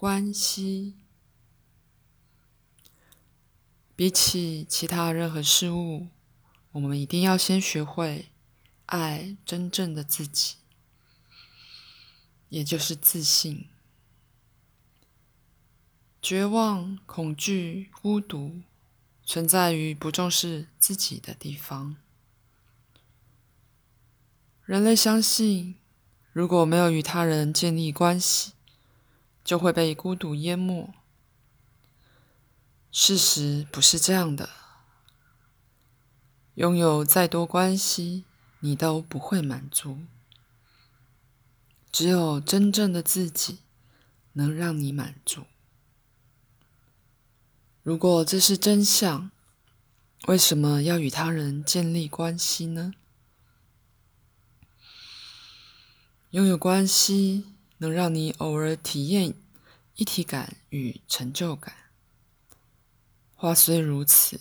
关系。比起其他任何事物，我们一定要先学会爱真正的自己，也就是自信。绝望、恐惧、孤独，存在于不重视自己的地方。人类相信，如果没有与他人建立关系，就会被孤独淹没。事实不是这样的。拥有再多关系，你都不会满足。只有真正的自己能让你满足。如果这是真相，为什么要与他人建立关系呢？拥有关系能让你偶尔体验一体感与成就感。话虽如此，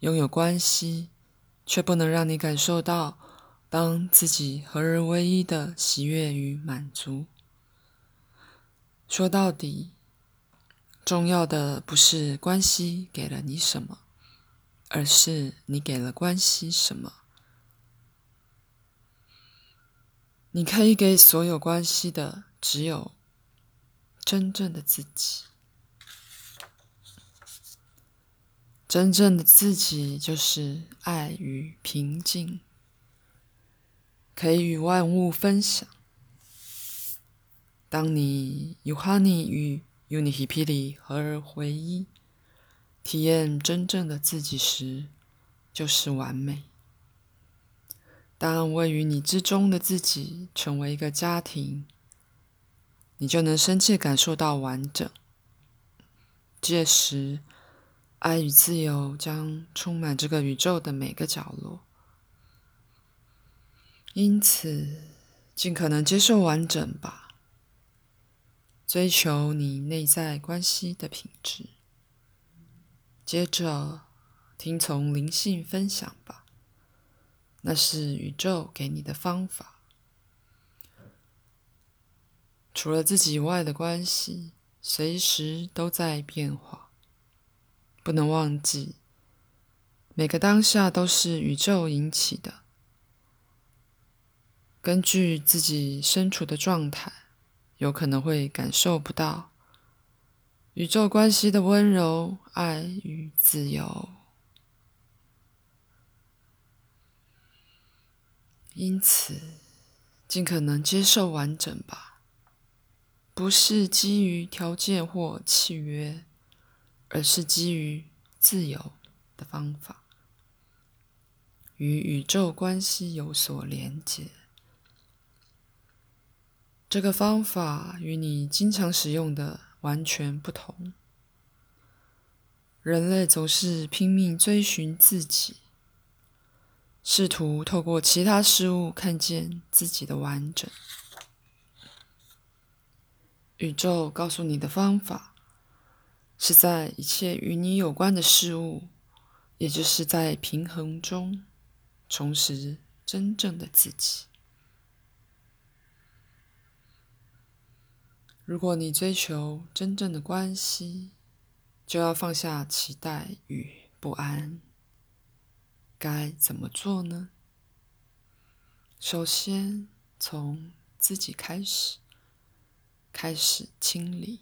拥有关系却不能让你感受到当自己合而为一的喜悦与满足。说到底，重要的不是关系给了你什么，而是你给了关系什么。你可以给所有关系的，只有真正的自己。真正的自己就是爱与平静，可以与万物分享。当你 Uhani 与 Unihipili 合而为一，体验真正的自己时，就是完美。当位于你之中的自己成为一个家庭，你就能深切感受到完整。届时。爱与自由将充满这个宇宙的每个角落，因此，尽可能接受完整吧，追求你内在关系的品质。接着，听从灵性分享吧，那是宇宙给你的方法。除了自己以外的关系，随时都在变化。不能忘记，每个当下都是宇宙引起的。根据自己身处的状态，有可能会感受不到宇宙关系的温柔、爱与自由。因此，尽可能接受完整吧，不是基于条件或契约。而是基于自由的方法，与宇宙关系有所连结。这个方法与你经常使用的完全不同。人类总是拼命追寻自己，试图透过其他事物看见自己的完整。宇宙告诉你的方法。是在一切与你有关的事物，也就是在平衡中，重拾真正的自己。如果你追求真正的关系，就要放下期待与不安。该怎么做呢？首先，从自己开始，开始清理。